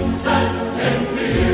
Mustafa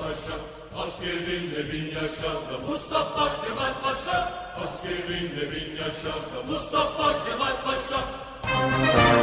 Paşa Askerinle bin yaşa da Mustafa Kemal Paşa Askerinle bin yaşa da Mustafa Kemal Paşa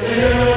in